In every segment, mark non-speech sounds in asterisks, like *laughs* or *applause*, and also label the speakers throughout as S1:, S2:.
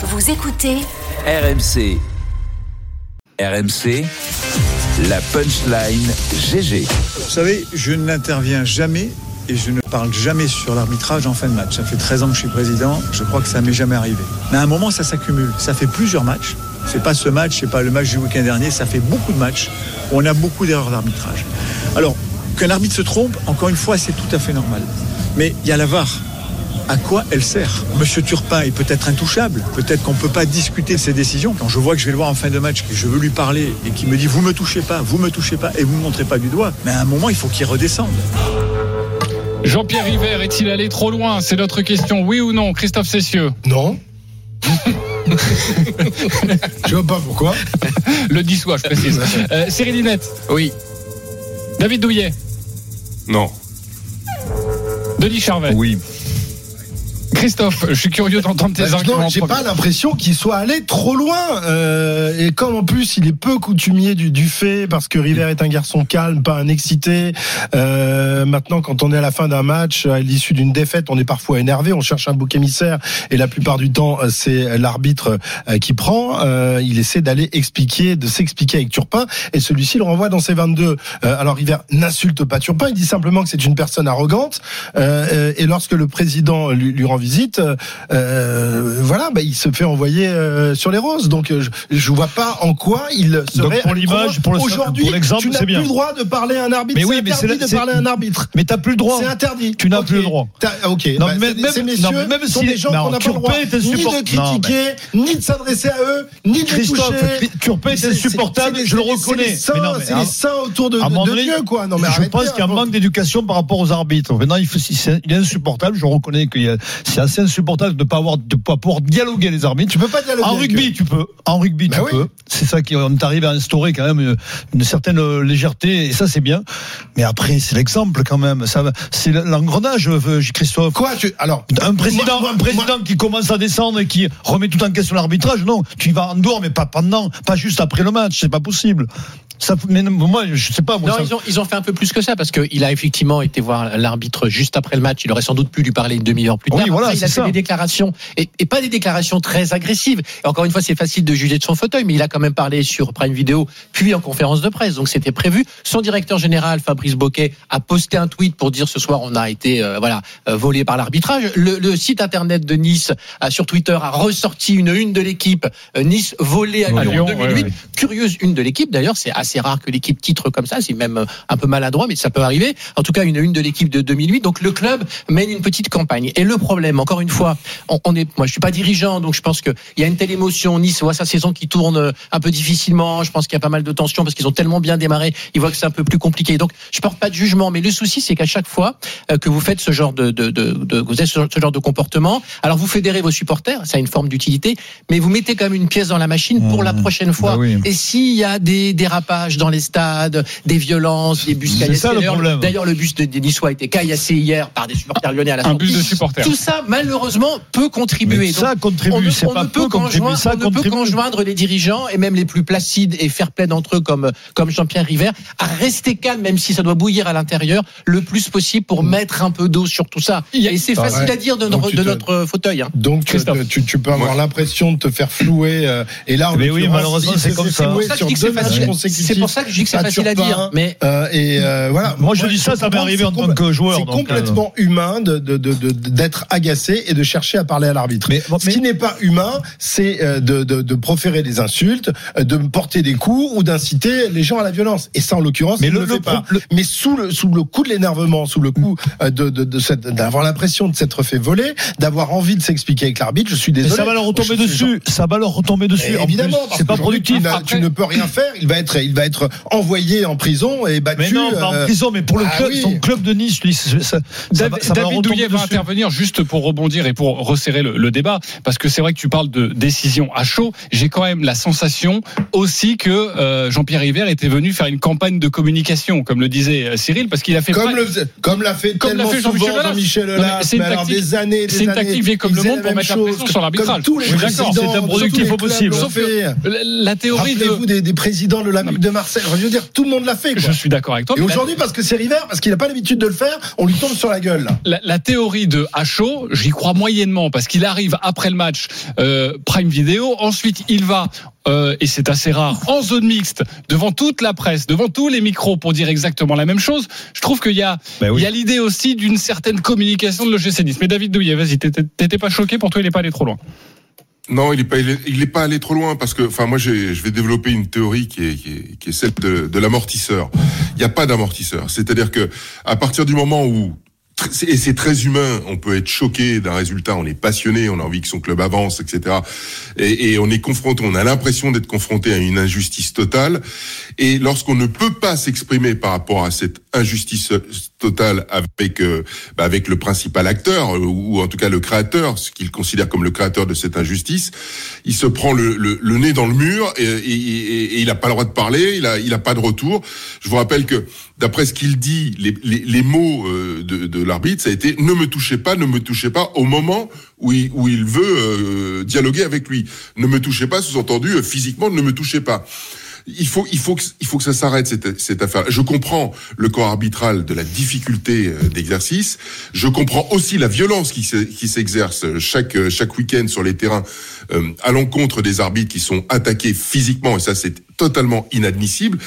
S1: Vous écoutez
S2: RMC. RMC, la punchline GG.
S3: Vous savez, je n'interviens jamais et je ne parle jamais sur l'arbitrage en fin de match. Ça fait 13 ans que je suis président, je crois que ça m'est jamais arrivé. Mais à un moment, ça s'accumule. Ça fait plusieurs matchs. C'est pas ce match, c'est pas le match du week-end dernier, ça fait beaucoup de matchs où on a beaucoup d'erreurs d'arbitrage. Alors, qu'un arbitre se trompe, encore une fois, c'est tout à fait normal. Mais il y a la VAR. À quoi elle sert Monsieur Turpin est peut-être intouchable. Peut-être qu'on ne peut pas discuter de ses décisions. Quand je vois que je vais le voir en fin de match, que je veux lui parler et qu'il me dit vous me touchez pas, vous me touchez pas et vous me montrez pas du doigt, mais à un moment il faut qu'il redescende.
S4: Jean-Pierre River est-il allé trop loin? C'est notre question. Oui ou non, Christophe Cessieux?
S5: Non. *laughs* je vois pas pourquoi.
S4: Le 10 je précise. Euh, Cyril Linette
S6: Oui.
S4: David Douillet?
S7: Non.
S4: Denis Charvet?
S7: Oui.
S4: Christophe, je suis curieux d'entendre tes
S5: Bah,
S4: arguments.
S5: non, j'ai pas l'impression qu'il soit allé trop loin. Euh, et comme en plus il est peu coutumier du, du fait, parce que River est un garçon calme, pas un excité. Euh, maintenant, quand on est à la fin d'un match, à l'issue d'une défaite, on est parfois énervé, on cherche un bouc émissaire, et la plupart du temps, euh, c'est l'arbitre euh, qui prend. Euh, il essaie d'aller expliquer, de s'expliquer avec Turpin, et celui-ci le renvoie dans ses 22. Euh, alors River n'insulte pas Turpin, il dit simplement que c'est une personne arrogante. Et lorsque le président lui, lui rend visite, euh, voilà, bah, il se fait envoyer euh, sur les roses. Donc euh, je, je vois pas en quoi il serait.
S8: Donc, pour l'image, pour
S5: aujourd'hui, tu n'as plus
S8: bien.
S5: le droit de parler à un arbitre.
S8: Mais oui, mais c'est
S5: de parler à un arbitre.
S8: Mais t'as plus le droit.
S5: C'est interdit.
S8: Tu n'as plus le droit.
S5: Ok.
S8: Non,
S5: bah,
S8: même-
S5: ces messieurs
S8: non, mais même
S5: sont
S8: si-
S5: des gens qu'on n'a pas le droit ni de critiquer, ni de s'adresser à eux, ni de les toucher.
S8: Turpin est
S5: C'est-
S8: insupportable, je le reconnais.
S5: C'est les saints autour de, Dieu, quoi. Non, mais
S8: je pense qu'il y a un manque d'éducation par rapport aux arbitres. Maintenant, il, est insupportable. Je reconnais que c'est assez insupportable de ne pas avoir, de pas pouvoir dialoguer les arbitres.
S5: Tu peux pas dialoguer
S8: En rugby,
S5: eux.
S8: tu peux. En rugby,
S5: Bah
S8: tu
S5: oui.
S8: peux. C'est ça qui on est arrivé à instaurer quand même une, une certaine euh, légèreté et ça c'est bien. Mais après, c'est l'exemple quand même. Ça, c'est l'engrenage, euh, Christophe.
S5: Quoi tu... Alors,
S8: Un président,
S5: Moi-
S8: un président qui commence à descendre et qui remet tout en question l'arbitrage, non, tu y vas en dehors, mais pas pendant, pas juste après le match, c'est pas possible. Ça, mais non, moi, je sais pas. Moi,
S6: Non,
S8: ça-
S6: ils ont, ils ont fait un peu plus que ça parce qu'il a effectivement été voir l'arbitre juste après le match. Il aurait sans doute pu lui parler une demi-heure plus
S8: Oui,
S6: tard.
S8: voilà,
S6: Après, il a fait des déclarations et, et pas des déclarations très agressives. Et encore une fois, c'est facile de juger de son fauteuil, mais il a quand même parlé sur Prime Video puis en conférence de presse. Donc c'était prévu. Son directeur général, Fabrice Boquet, a posté un tweet pour dire ce soir on a été euh, voilà euh, volé par l'arbitrage. Le, le site internet de Nice a, sur Twitter a ressorti une une de l'équipe euh, Nice volée à
S4: À
S6: Lyon,
S4: Lyon,
S6: en 2008.
S4: ouais, ouais.
S6: Curieuse une de l'équipe d'ailleurs, c'est assez rare que l'équipe titre comme ça, c'est même euh, un peu maladroit, mais ça peut arriver. En tout cas, une une de l'équipe de 2008. Donc le club mène une petite campagne. Et le problème, encore une fois, on, on est, moi je suis pas dirigeant, donc je pense qu'il y a une telle émotion. Nice voit sa saison qui tourne euh, un peu difficilement. Je pense qu'il y a pas mal de tensions parce qu'ils ont tellement bien démarré. Ils voient que c'est un peu plus compliqué. Donc je porte pas de jugement, mais le souci c'est qu'à chaque fois euh, que vous faites ce genre de, de, de, de- vous ce, ce genre de comportement, alors vous fédérez vos supporters, ça a une forme d'utilité, mais vous mettez quand même une pièce dans la machine pour la prochaine fois.
S8: Bah oui.
S6: Et s'il y a des dérapages dans les stades, des violences, des bus
S8: C'est
S6: caillassés,
S8: ça, le
S6: d'ailleurs,
S8: problème.
S6: D'ailleurs, le bus de, Niçois a été caillassé hier par des supporters lyonnais à la
S4: Un
S6: sortie.
S4: bus de supporters.
S6: Tout ça, malheureusement, peut contribuer.
S8: Mais
S6: Donc,
S8: ça contribue,
S6: on on
S8: pas
S6: ne peut qu'enjoindre-
S8: ça
S6: on ne peut
S8: contribue.
S6: qu'enjoindre les dirigeants et même les plus placides et fair play d'entre eux comme, comme Jean-Pierre River à rester calme, même si ça doit bouillir à l'intérieur, le plus possible pour mettre un peu d'eau sur tout ça. Et c'est
S5: Ah
S6: facile
S5: ouais.
S6: à dire de,
S5: Donc
S6: notre- de fauteuil. hein.
S5: Donc euh, tu, tu peux avoir l'impression de te faire flouer. euh, et là, en
S8: Mais oui, malheureusement, c'est comme ça.
S5: flouer
S6: C'est pour ça que je
S5: sur
S6: dis que
S5: deux
S6: c'est
S5: matchs
S6: facile. C'est pour ça que je dis que c'est facile à dire. Mais
S5: Euh, et euh, voilà.
S8: Moi, je dis ça, ça m'est arrivé en tant que joueur,
S5: C'est
S8: euh,
S5: complètement humain de de- de- de- d'être agacé et de chercher à parler à l'arbitre.
S8: Mais-
S5: Ce qui n'est pas humain, c'est euh, de, de, de proférer des insultes, euh, de porter des coups ou d'inciter les gens à la violence. Et ça, en l'occurrence,
S8: Mais
S5: il
S8: le-
S5: ne le,
S8: le
S5: fait pas.
S8: pro- le-
S5: Mais sous le sous le coup de l'énervement, sous le coup euh, de d'avoir l'impression de s'être fait voler, d'avoir envie de s'expliquer avec l'arbitre, je suis
S8: Mais
S5: désolé.
S8: ça va leur retomber dessus. Ça va leur retomber dessus.
S5: évidemment,
S8: c'est pas productif.
S5: Tu, ne peux rien faire. Il va être, il va être envoyé en prison et battu.
S8: Mais non, pas en
S5: euh,
S8: prison, mais pour le
S5: ah
S8: club,
S5: oui.
S8: son club de Nice, lui, ça, ça, ça
S4: David,
S8: va, ça va
S4: David Douillet va intervenir juste pour rebondir et pour resserrer le, le débat, parce que c'est vrai que tu parles de décision à chaud. J'ai quand même la sensation aussi que euh, Jean-Pierre River était venu faire une campagne de communication, comme le disait euh, Cyril, parce qu'il a fait
S5: Comme,
S4: pas-
S5: le, comme l'a fait
S4: Comme l'a
S5: tellement
S4: fait Jean-Michel
S5: souvent. Jean-Michel Aulas,
S4: c'est une tactique-
S5: des années, des
S4: c'est une
S5: années,
S4: tactique vieille comme le monde pour mettre la pression sur l'arbitrage. D'accord,
S5: présidents,
S8: c'est un productif au possible.
S4: Sauf. La, théorie de
S5: des, des présidents de la
S4: Non,
S5: de Marseille. Je veux dire, tout le monde l'a fait. Quoi.
S4: Je suis d'accord avec toi.
S5: Et aujourd'hui, parce que c'est River, parce qu'il n'a pas l'habitude de le faire, on lui tombe sur la gueule. Là.
S4: la, la théorie de Hacho, j'y crois moyennement parce qu'il arrive après le match euh, Prime Video. Ensuite, il va euh, et c'est assez rare en zone mixte devant toute la presse, devant tous les micros pour dire exactement la même chose. Je trouve qu'il y a
S8: Ben oui.
S4: il y a l'idée aussi d'une certaine communication de l'OGC Nice. Mais David Douillet, vas-y, t'étais pas choqué pour toi, il est pas allé trop loin.
S1: Non, il est pas, il est, pas allé trop loin parce que, enfin, moi, je vais développer une théorie qui est, qui est, qui est celle de, de l'amortisseur. Il n'y a pas d'amortisseur. C'est-à-dire que, à partir du moment où et c'est très humain. On peut être choqué d'un résultat. On est passionné. On a envie que son club avance, etc. Et, on est confronté. On a l'impression d'être confronté à une injustice totale. Et lorsqu'on ne peut pas s'exprimer par rapport à cette injustice totale avec euh, bah, avec le principal acteur ou en tout cas le créateur, ce qu'il considère comme le créateur de cette injustice, il se prend le, nez dans le mur et il n'a pas le droit de parler. Il a il a pas de retour. Je vous rappelle que d'après ce qu'il dit, les, mots euh, de, l'arbitre, ça a été ne me touchez pas, ne me touchez pas au moment où il, où il veut euh, dialoguer avec lui. Ne me touchez pas, sous-entendu euh, physiquement, ne me touchez pas. Il faut, il faut que, il faut que ça s'arrête cette, cette affaire. Je comprends le corps arbitral de la difficulté euh, d'exercice. Je comprends aussi la violence qui, s'e- qui s'exerce chaque euh, chaque week-end sur les terrains euh, à l'encontre des arbitres qui sont attaqués physiquement et ça c'est totalement inadmissible.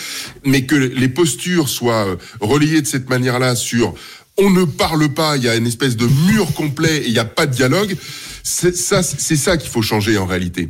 S1: Mais que les postures soient euh, relayées de cette manière-là sur on ne parle pas, il y a une espèce de mur complet et il n'y a pas de dialogue. C'est ça, c'est ça qu'il faut changer en réalité,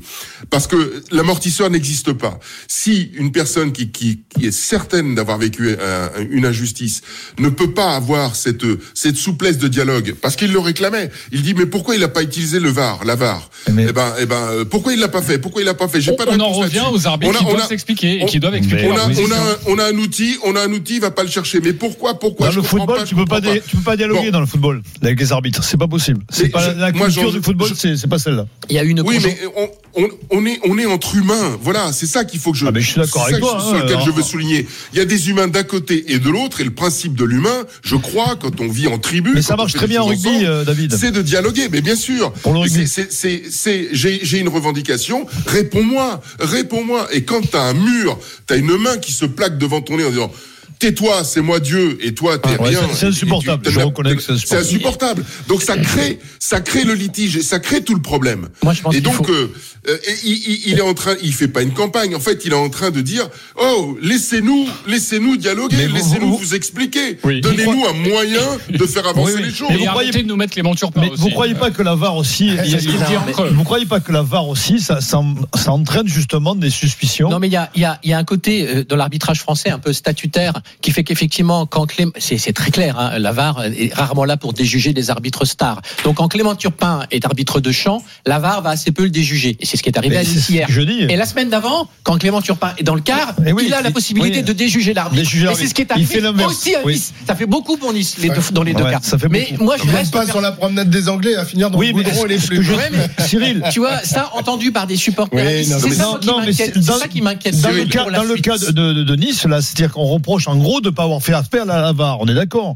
S1: parce que l'amortisseur n'existe pas. Si une personne qui, qui, qui est certaine d'avoir vécu un- une injustice ne peut pas avoir cette cette souplesse de dialogue, parce qu'il le réclamait, il dit mais pourquoi il n'a pas utilisé le VAR, la VAR?
S8: Mais-
S1: Eh ben, eh ben, euh, pourquoi il l'a pas fait? Pourquoi il l'a pas fait? J'ai
S4: On,
S1: pas de
S4: on en revient aux arbitres
S1: On a-
S4: qui
S1: on
S4: doivent s'expliquer et qui doivent expliquer
S1: on a, on, a, on a un outil, on a un outil, il va pas le chercher. Mais pourquoi, pourquoi?
S8: Dans
S1: je
S8: le football,
S1: pas,
S8: tu
S1: je
S8: peux pas, dé- tu peux pas dialoguer
S1: Bon.
S8: dans le football avec les arbitres. C'est pas possible. C'est pas
S1: je-
S8: la culture du football,
S1: je-
S8: c'est pas celle-là.
S6: Il y a une
S1: Oui, mais on, on, on est on est entre humains. Voilà, c'est ça qu'il faut que je.
S8: Ah, mais je suis d'accord
S1: c'est
S8: avec
S1: ça
S8: toi,
S1: que- Sur
S8: hein,
S1: lequel je veux souligner. Il y a des humains d'un côté et de l'autre, et le principe de l'humain, je crois, quand on vit en tribu.
S8: Mais ça marche très bien en rugby,
S1: ensemble,
S8: euh, David.
S1: C'est de dialoguer, mais bien sûr.
S8: Pour le rugby.
S1: C'est, c'est, c'est, c'est- j'ai, j'ai une revendication. Réponds-moi, réponds-moi. Et quand t'as un mur, t'as une main qui se plaque devant ton nez en disant. Tais-toi, c'est moi Dieu, et toi t'es
S8: Ah,
S1: rien.
S8: c'est- insupportable,
S1: tu-
S8: je reconnais que c'est
S1: C'est insupportable. Donc ça crée, ça crée le litige, et ça crée tout le problème.
S6: Moi, je pense
S1: et donc,
S6: faut-
S1: euh, euh, et il, il- il est en train, il fait pas une campagne. En fait, il est en train de dire, oh, laissez-nous, laissez-nous dialoguer,
S8: vous-
S1: laissez-nous
S8: vous-
S1: vous, expliquer,
S4: Oui.
S1: donnez-nous un moyen de faire avancer
S8: Oui, oui.
S1: les choses.
S8: Mais vous croyez-
S4: de nous mettre les
S8: Mais
S4: aussi.
S8: vous croyez pas que la VAR aussi, a- vous croyez pas que la VAR aussi, ça, ça, ça entraîne justement des suspicions
S6: Non, mais il y a, il y, a, il y a un côté euh, dans l'arbitrage français un peu statutaire qui fait qu'effectivement, quand Clément, c'est très clair, hein, la VAR est rarement là pour déjuger des arbitres stars. Donc, quand Clément Turpin est arbitre de champ, la VAR va assez peu le déjuger. Et c'est ce qui est arrivé
S8: Mais
S6: à Nice
S8: ce
S6: hier.
S8: je dis.
S6: Et la semaine d'avant, quand Clément Turpin est dans le quart,
S8: Eh oui,
S6: il a la
S8: il-
S6: possibilité
S8: oui.
S6: de déjuger l'arbitre. Et c'est ce qui est
S8: Il
S6: arrivé aussi à
S8: Oui.
S6: Nice. Ça fait beaucoup pour Nice les deux, dans les deux
S8: Ouais,
S6: cas.
S8: ça fait
S6: mais
S8: beaucoup.
S6: moi, je reste
S5: pas sur la promenade des Anglais à finir dans
S8: Oui,
S5: le et les plus.
S8: je- Cyril,
S6: tu vois, ça entendu par des supporters. C'est
S5: mais
S6: ça qui m'inquiète.
S8: dans-
S6: ça qui m'inquiète.
S8: dans le cas,
S6: pour la
S8: dans le
S6: suite.
S8: cas de, de- de Nice, là, c'est-à-dire qu'on reproche en gros de ne pas avoir fait appel à la VAR. On est d'accord.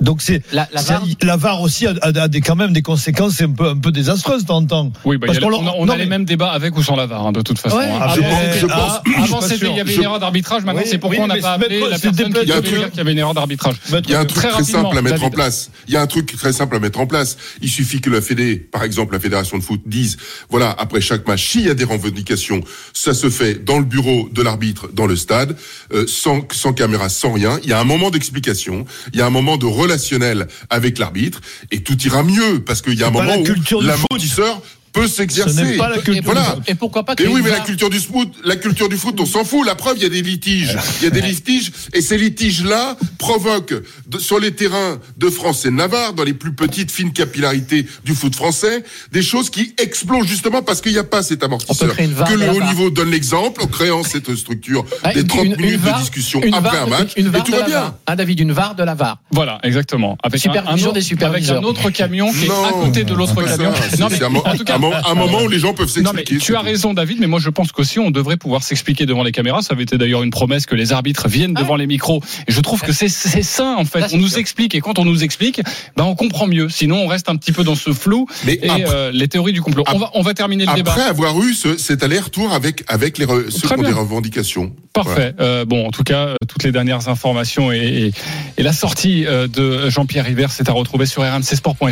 S8: Donc c'est
S6: La- la VAR
S8: la VAR aussi a, a- a des, quand même des conséquences un peu, un peu désastreuses de temps en temps.
S4: Oui, bah,
S8: Parce
S4: a-
S8: qu'on
S4: on a, les mêmes débats avec ou sans la VAR, hein, de toute façon.
S6: Ouais.
S4: hein.
S8: Ah,
S4: Avant,
S8: je-
S1: pense-
S4: avant, c'était- il y avait
S1: Je-
S4: une erreur d'arbitrage. Maintenant,
S8: Oui,
S4: c'est pourquoi
S8: oui,
S4: on n'a pas appelé la personne qui devait dire qu'il y avait une erreur d'arbitrage.
S1: Il y a un truc
S4: Très
S1: simple à mettre en place. Il y a un truc très simple à mettre en place. Il suffit que la Fédé, par exemple la Fédération de foot, dise voilà après chaque match s'il y a des revendications, ça se fait dans le bureau de l'arbitre, dans le stade, euh, sans sans caméra, sans rien. Il y a un moment d'explication, il y a un moment de relationnel avec l'arbitre, et tout ira mieux parce qu'il y a un moment où l'amortisseur peut
S8: Ce
S1: s'exercer.
S8: n'est pas la culture
S6: Et,
S1: Voilà.
S6: pourquoi- et pourquoi pas
S1: Et oui, mais la culture du foot, la culture du foot, on s'en fout. La preuve, il y a des litiges. *laughs* Il y a des litiges, et ces litiges-là provoquent de- sur les terrains de France et de Navarre, dans les plus petites fines capillarités du foot français, des choses qui explosent justement parce qu'il n'y a pas cet amortisseur.
S6: créer une VAR
S1: que le haut niveau donne l'exemple en créant cette structure
S6: Ouais,
S1: des
S6: une-
S1: 30
S6: une- une
S1: minutes
S6: VAR,
S1: de discussion
S6: une
S1: après
S6: VAR
S1: un match,
S6: une
S1: et
S6: VAR
S1: tout va bien.
S6: VAR. Hein, David, une VAR de la VAR.
S4: Voilà, exactement. Avec un, un autre,
S6: des superviseurs.
S4: avec un autre camion qui est
S1: Non,
S4: à côté de l'autre camion.
S1: ça.
S4: Non,
S1: C'est-
S4: mais
S1: c'est amor-
S4: en tout cas,
S1: mo- un moment où les gens peuvent
S4: Non mais
S1: s'expliquer.
S4: tu as raison David, mais moi je pense qu'aussi on devrait pouvoir s'expliquer devant les caméras. Ça avait été d'ailleurs une promesse que les arbitres viennent devant les micros. Et je trouve que c'est c'est sain en fait. On nous
S6: sûr.
S4: explique et quand on nous explique, ben on comprend mieux. Sinon on reste un petit peu dans ce flou
S1: Mais
S4: et
S1: après-
S4: euh, les théories du complot. On va on va terminer le débat.
S1: Après avoir eu ce, cet aller-retour avec avec les re- ceux qui ont des revendications.
S4: Parfait. Euh, bon, en tout cas, euh, toutes les dernières informations et, et- et la sortie de Jean-Pierre River, c'est à retrouver sur rmcsport.fr.